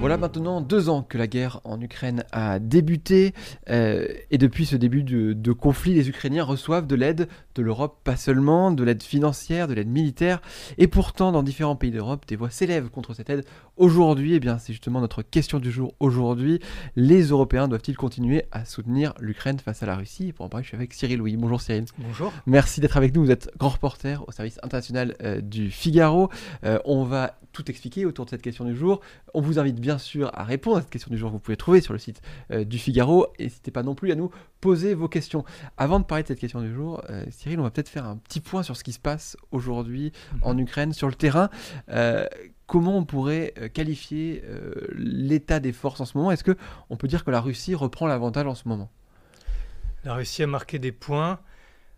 Voilà maintenant deux ans que la guerre en Ukraine a débuté euh, et depuis ce début de, de, conflit, les Ukrainiens reçoivent de l'aide de l'Europe, pas seulement, de l'aide financière, de l'aide militaire et pourtant dans différents pays d'Europe, des voix s'élèvent contre cette aide. Aujourd'hui, eh bien c'est justement notre question du jour aujourd'hui. Les Européens doivent-ils continuer à soutenir l'Ukraine face à la Russie? Et Pour en parler, je suis avec Cyril Louis. Bonjour Cyril. Bonjour. Merci d'être avec nous. Vous êtes grand reporter au service international euh, du Figaro. Euh, on va tout expliquer autour de cette question du jour. On vous invite bien sûr à répondre à cette question du jour que vous pouvez trouver sur le site euh, du Figaro. Et n'hésitez pas non plus à nous poser vos questions. Avant de parler de cette question du jour, euh, Cyril, on va peut-être faire un petit point sur ce qui se passe aujourd'hui -hmm. en Ukraine, sur le terrain. Euh, comment on pourrait qualifier l'état des forces en ce moment? Est-ce qu'on peut dire que la Russie reprend l'avantage en ce moment? La Russie a marqué des points.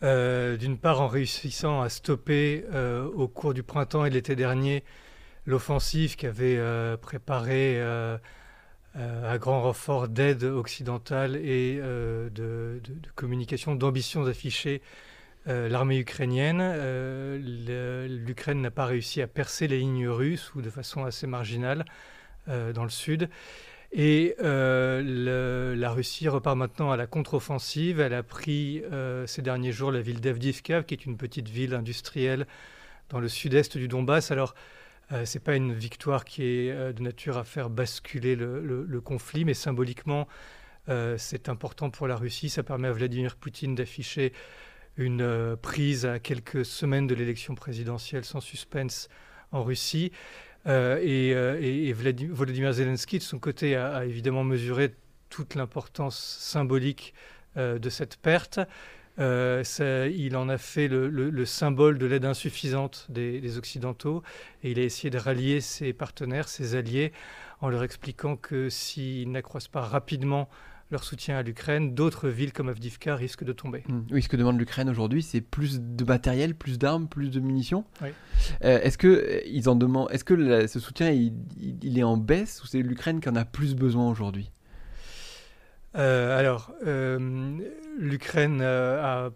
D'une part en réussissant à stopper au cours du printemps et de l'été dernier l'offensive qu'avait euh, préparée euh, euh, à grand renfort d'aide occidentale et de, de, communication, d'ambitions affichées l'armée ukrainienne. L'Ukraine n'a pas réussi à percer les lignes russes ou de façon assez marginale dans le sud. Et euh, la Russie repart maintenant à la contre-offensive. Elle a pris euh, ces derniers jours la ville d'Avdivka, qui est une petite ville industrielle dans le sud-est du Donbass. Alors, euh, ce n'est pas une victoire qui est euh, de nature à faire basculer le, conflit, mais symboliquement, euh, c'est important pour la Russie. Ça permet à Vladimir Poutine d'afficher une euh, prise à quelques semaines de l'élection présidentielle sans suspense en Russie. Et, Volodymyr Zelensky, de son côté, a, a évidemment mesuré toute l'importance symbolique de cette perte. Euh, ça, il en a fait le, le, le symbole de l'aide insuffisante des, des, Occidentaux et il a essayé de rallier ses partenaires, ses alliés, en leur expliquant que s'ils n'accroissent pas rapidement leur soutien à l'Ukraine, d'autres villes comme Avdivka risquent de tomber. Mmh. Oui, ce que demande l'Ukraine aujourd'hui, c'est plus de matériel, plus d'armes, plus de munitions. Oui. Euh, est-ce que ils en demandent Est-ce que la, ce soutien il, il, est en baisse ou c'est l'Ukraine qui en a plus besoin aujourd'hui? Euh, Alors, euh, l'Ukraine euh, a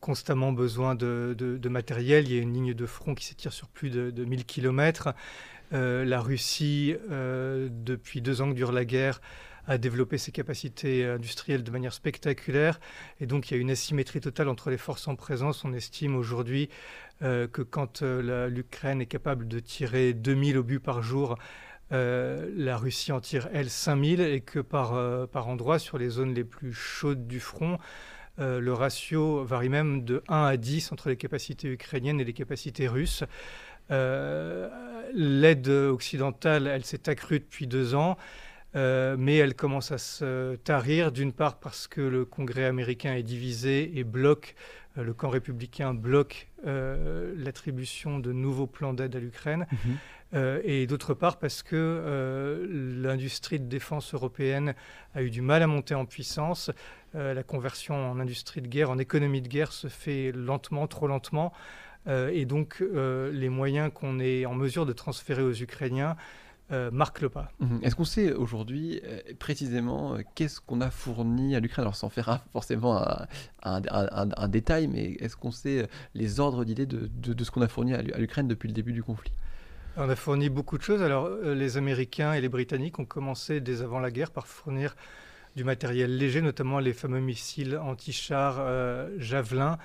constamment besoin de, matériel. Il y a une ligne de front qui s'étire sur plus de, de 1000 km. la Russie, depuis deux ans que dure la guerre, a développé ses capacités industrielles de manière spectaculaire. Et donc, il y a une asymétrie totale entre les forces en présence. On estime aujourd'hui que quand l'Ukraine est capable de tirer 2000 obus par jour, euh, la Russie en tire, elle, 5000 et que par, euh, par endroit, sur les zones les plus chaudes du front, euh, le ratio varie même de 1 à 10 entre les capacités ukrainiennes et les capacités russes. Euh, l'aide occidentale, elle s'est accrue depuis deux ans. Mais elle commence à se tarir, d'une part parce que le Congrès américain est divisé et bloque, le camp républicain bloque l'attribution de nouveaux plans d'aide à l'Ukraine, mm -hmm. et d'autre part parce que euh, l'industrie de défense européenne a eu du mal à monter en puissance. Euh, la conversion en industrie de guerre, en économie de guerre se fait lentement, trop lentement, et donc les moyens qu'on est en mesure de transférer aux Ukrainiens euh, marque le pas. Mmh. Est-ce qu'on sait aujourd'hui euh, précisément euh, qu'est-ce qu'on a fourni à l'Ukraine? Alors sans faire forcément un, détail, mais est-ce qu'on sait les ordres d'idées de, ce qu'on a fourni à l'Ukraine depuis le début du conflit? On a fourni beaucoup de choses. Alors euh, les Américains et les Britanniques ont commencé dès avant la guerre par fournir du matériel léger, notamment les fameux missiles anti-chars euh, Javelin,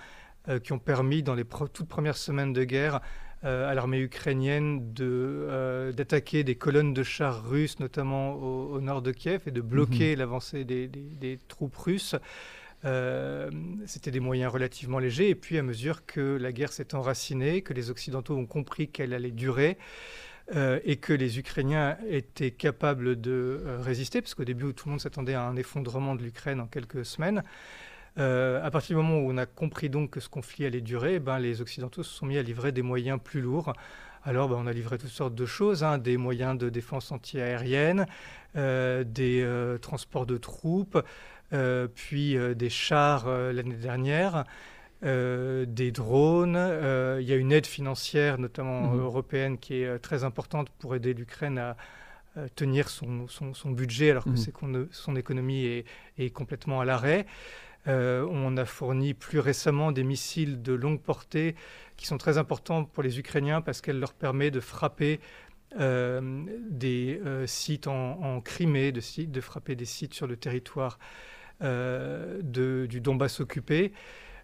euh, qui ont permis dans les toutes premières semaines de guerre euh, à l'armée ukrainienne d'attaquer de, des colonnes de chars russes, notamment au, au, nord de Kiev, et de bloquer mmh. l'avancée des, des, des, troupes russes. Euh, C'était des moyens relativement légers. Et puis, à mesure que la guerre s'est enracinée, que les Occidentaux ont compris qu'elle allait durer, euh, et que les Ukrainiens étaient capables de euh, résister, parce qu'au début, tout le monde s'attendait à un effondrement de l'Ukraine en quelques semaines, à partir du moment où on a compris donc que ce conflit allait durer, ben, les Occidentaux se sont mis à livrer des moyens plus lourds. Alors, ben, on a livré toutes sortes de choses, hein, des moyens de défense antiaérienne, des transports de troupes, puis euh, des chars euh, l'année dernière. des drones, il y a une aide financière, notamment mmh. européenne, qui est très importante pour aider l'Ukraine à, tenir son, son, budget alors que mmh. son économie est, est complètement à l'arrêt. on a fourni plus récemment des missiles de longue portée qui sont très importants pour les Ukrainiens parce qu'elle leur permet de frapper euh, des euh, sites en, Crimée, de, de, frapper des sites sur le territoire euh, de, du Donbass occupé.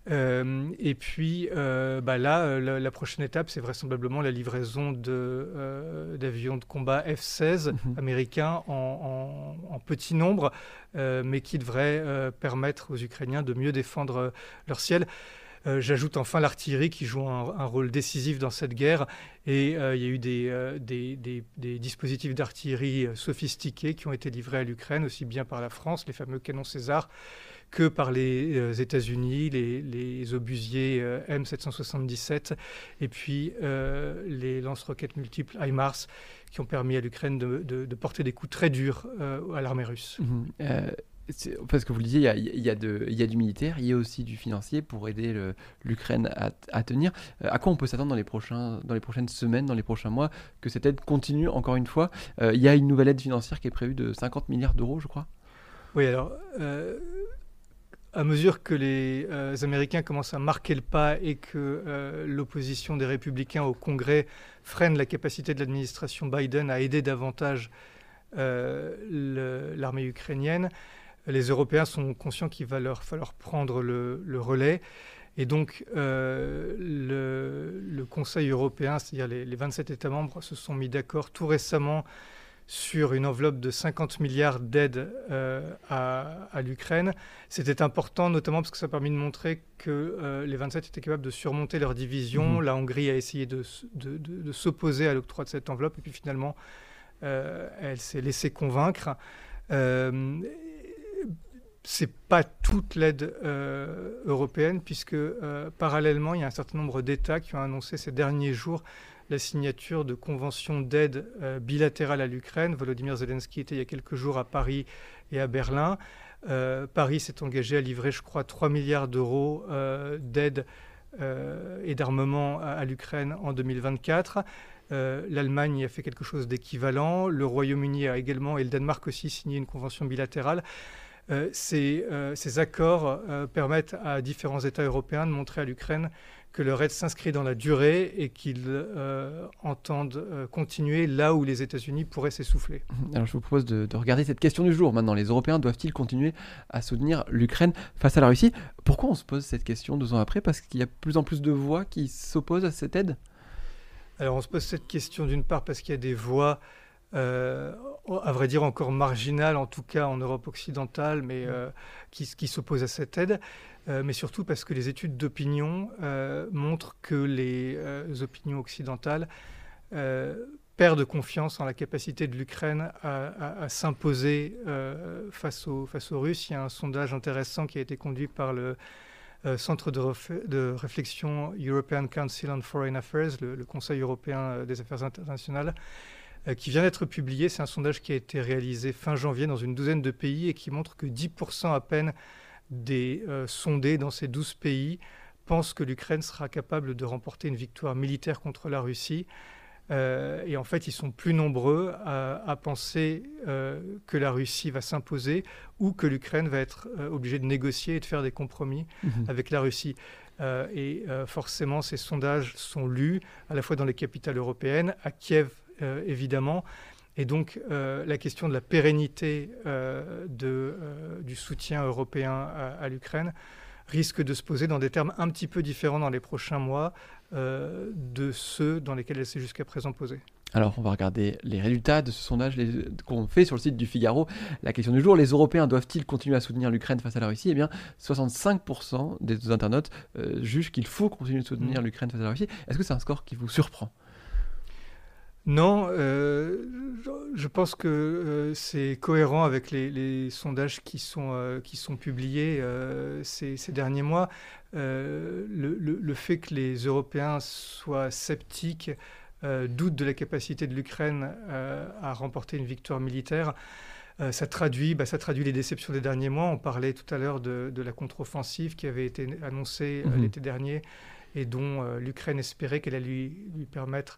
et puis bah là, la, prochaine étape, c'est vraisemblablement la livraison d'avions de, combat F-16 mhm. américains en, en, petit nombre, mais qui devraient permettre aux Ukrainiens de mieux défendre leur ciel. Euh, j'ajoute enfin l'artillerie qui joue un, rôle décisif dans cette guerre. Et euh, il y a eu euh, des, des, dispositifs d'artillerie sophistiqués qui ont été livrés à l'Ukraine, aussi bien par la France, les fameux canons César, que par les États-Unis, les, obusiers M777, et puis les lance-roquettes multiples HIMARS, qui ont permis à l'Ukraine de, porter des coups très durs à l'armée russe. Mmh parce que vous le disiez, il y, a, du militaire, il y a aussi du financier pour aider l'Ukraine à, tenir. Euh, à quoi on peut s'attendre dans, les dans les prochaines semaines, dans les prochains mois, que cette aide continue encore une fois? Euh, Il y a une nouvelle aide financière qui est prévue de 50 milliards d'euros, je crois. Oui, alors, euh, à mesure que les Américains commencent à marquer le pas et que l'opposition des républicains au Congrès freine la capacité de l'administration Biden à aider davantage l'armée ukrainienne, les Européens sont conscients qu'il va leur falloir prendre le, relais. Et donc, euh, le, Conseil européen, c'est-à-dire les, 27 États membres, se sont mis d'accord tout récemment sur une enveloppe de 50 milliards d'aides euh, à, l'Ukraine. C'était important, notamment parce que ça a permis de montrer que euh, les 27 étaient capables de surmonter leur division. Mmh. La Hongrie a essayé de, de s'opposer à l'octroi de cette enveloppe, et puis finalement, elle s'est laissée convaincre c'est pas toute l'aide euh, européenne, puisque euh, parallèlement, il y a un certain nombre d'États qui ont annoncé ces derniers jours la signature de conventions d'aide euh, bilatérales à l'Ukraine. Volodymyr Zelensky était il y a quelques jours à Paris et à Berlin. Paris s'est engagé à livrer, je crois, 3 milliards d'euros d'aide et d'armement à, à l'Ukraine en 2024. L'Allemagne a fait quelque chose d'équivalent. Le Royaume-Uni a également, et le Danemark aussi, signé une convention bilatérale. Euh, euh, ces, accords euh, permettent à différents États européens de montrer à l'Ukraine que leur aide s'inscrit dans la durée et qu'ils entendent continuer là où les États-Unis pourraient s'essouffler. Alors je vous propose de, regarder cette question du jour maintenant. Les Européens doivent-ils continuer à soutenir l'Ukraine face à la Russie? Pourquoi on se pose cette question deux ans après? Parce qu'il y a de plus en plus de voix qui s'opposent à cette aide? Alors on se pose cette question d'une part parce qu'il y a des voix euh, à vrai dire encore marginal, en tout cas en Europe occidentale, mais mm. euh, qui, qui s'oppose à cette aide, euh, mais surtout parce que les études d'opinion montrent que les opinions occidentales perdent confiance en la capacité de l'Ukraine à, s'imposer face, aux, face aux Russes. Il y a un sondage intéressant qui a été conduit par le Centre de, de, réflexion European Council on Foreign Affairs, le Conseil européen des affaires internationales, euh, qui vient d'être publié. C'est un sondage qui a été réalisé fin janvier dans une douzaine de pays et qui montre que 10% à peine des euh, sondés dans ces 12 pays pensent que l'Ukraine sera capable de remporter une victoire militaire contre la Russie. Euh, et en fait, ils sont plus nombreux à, penser que la Russie va s'imposer ou que l'Ukraine va être obligée de négocier et de faire des compromis mmh avec la Russie. et forcément, ces sondages sont lus à la fois dans les capitales européennes, à Kiev euh, évidemment. Et donc euh, la question de la pérennité euh, de, du soutien européen à, l'Ukraine risque de se poser dans des termes un petit peu différents dans les prochains mois de ceux dans lesquels elle s'est jusqu'à présent posée. Alors, on va regarder les résultats de ce sondage qu'on fait sur le site du Figaro. La question du jour, les Européens doivent-ils continuer à soutenir l'Ukraine face à la Russie? Eh bien, 65% des internautes jugent qu'il faut continuer de soutenir mmh. l'Ukraine face à la Russie. Est-ce que c'est un score qui vous surprend? Non, euh, je pense que euh, c'est cohérent avec les, sondages qui sont, euh, qui sont publiés ces, derniers mois. Le, fait que les Européens soient sceptiques, doutent de la capacité de l'Ukraine à remporter une victoire militaire, ça, traduit, bah, ça traduit les déceptions des derniers mois. On parlait tout à l'heure de, la contre-offensive qui avait été annoncée mmh l'été dernier et dont l'Ukraine espérait qu'elle allait lui, lui permettre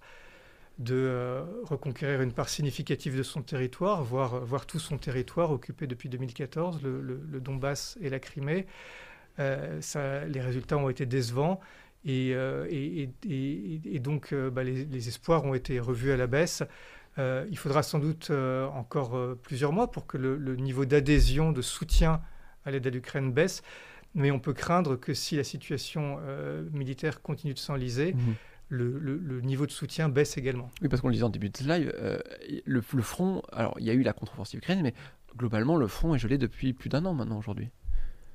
de reconquérir une part significative de son territoire, voire, voire tout son territoire occupé depuis 2014, le, Donbass et la Crimée. Ça, les résultats ont été décevants. Et, et, donc, bah, les, espoirs ont été revus à la baisse. il faudra sans doute encore plusieurs mois pour que le, niveau d'adhésion, de soutien à l'aide à l'Ukraine baisse mais on peut craindre que si la situation euh, militaire continue de s'enliser, mhm. Le, niveau de soutien baisse également. Oui, parce qu'on le disait en début de live, euh, le, front, alors il y a eu la contre-offensive ukrainienne, mais globalement, le front est gelé depuis plus d'un an maintenant aujourd'hui.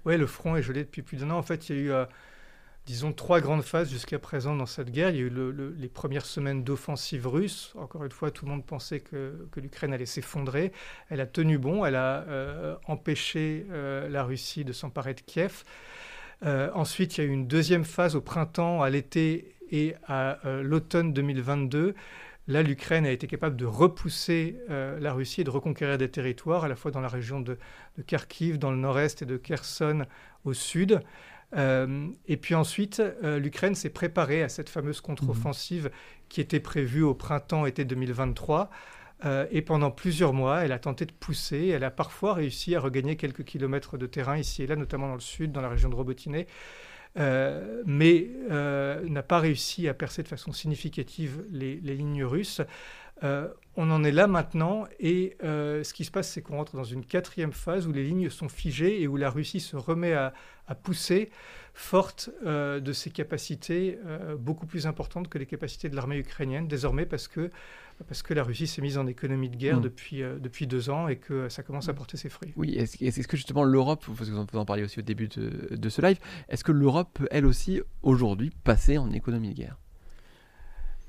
Oui, le front est gelé depuis plus d'un an. En fait, il y a eu euh, disons, trois grandes phases jusqu'à présent dans cette guerre. Il y a eu les premières semaines d'offensive russe. Encore une fois, tout le monde pensait que, l'Ukraine allait s'effondrer. Elle a tenu bon, elle a euh, empêché la Russie de s'emparer de Kiev. Ensuite, il y a eu une deuxième phase au printemps, à l'été et à l'automne 2022. Là, l'Ukraine a été capable de repousser la Russie et de reconquérir des territoires, à la fois dans la région de, de Kharkiv, dans le nord-est, et de Kherson au sud. Euh, et puis ensuite, euh, l'Ukraine s'est préparée à cette fameuse contre-offensive qui était prévue au printemps-été 2023. Euh, et pendant plusieurs mois, elle a tenté de pousser. Elle a parfois réussi à regagner quelques kilomètres de terrain ici et là, notamment dans le sud, dans la région de Robotiné. mais n'a pas réussi à percer de façon significative les lignes russes. On en est là maintenant et ce qui se passe, c'est qu'on rentre dans une quatrième phase où les lignes sont figées et où la Russie se remet à, à pousser, forte euh, de ses capacités euh, beaucoup plus importantes que les capacités de l'armée ukrainienne, désormais parce que, parce que la Russie s'est mise en économie de guerre mm. depuis, euh, depuis deux ans et que ça commence à mm. porter ses fruits. Oui, est-ce que justement l'Europe, parce que vous en parliez aussi au début de, de ce live, est-ce que l'Europe peut elle aussi aujourd'hui passer en économie de guerre?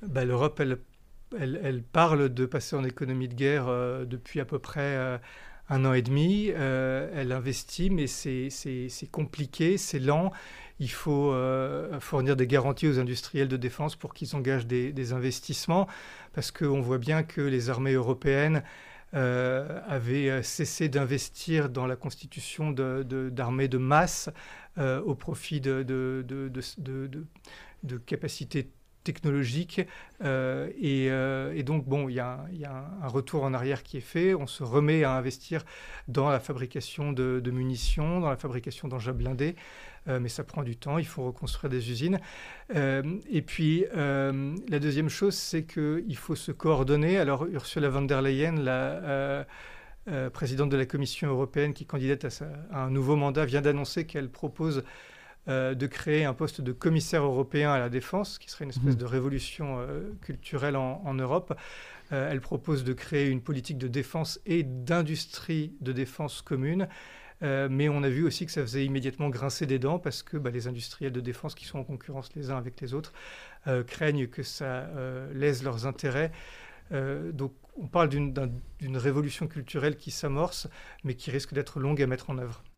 Bah, L'Europe, elle, elle, parle de passer en économie de guerre depuis à peu près un an et demi. Euh, elle investit, mais c'est compliqué, c'est lent. Il faut euh, fournir des garanties aux industriels de défense pour qu'ils engagent des, investissements, parce qu'on voit bien que les armées européennes euh, avaient cessé d'investir dans la constitution d'armées de, de, masse au profit de, de capacités technologique. Euh, euh, et, donc, bon, il y, a, un retour en arrière qui est fait. On se remet à investir dans la fabrication de, munitions, dans la fabrication d'engins blindés. Euh, mais ça prend du temps, il faut reconstruire des usines. et puis, la deuxième chose, c'est qu'il faut se coordonner. Alors, Ursula von der Leyen, la présidente de la Commission européenne qui candidate à un nouveau mandat, vient d'annoncer qu'elle propose euh, de créer un poste de commissaire européen à la défense, qui serait une espèce mmh. de révolution euh, culturelle en, Europe. Euh, elle propose de créer une politique de défense et d'industrie de défense commune. mais on a vu aussi que ça faisait immédiatement grincer des dents parce que bah, les industriels de défense qui sont en concurrence les uns avec les autres craignent que ça lèse leurs intérêts. donc on parle d'une révolution culturelle qui s'amorce, mais qui risque d'être longue à mettre en œuvre.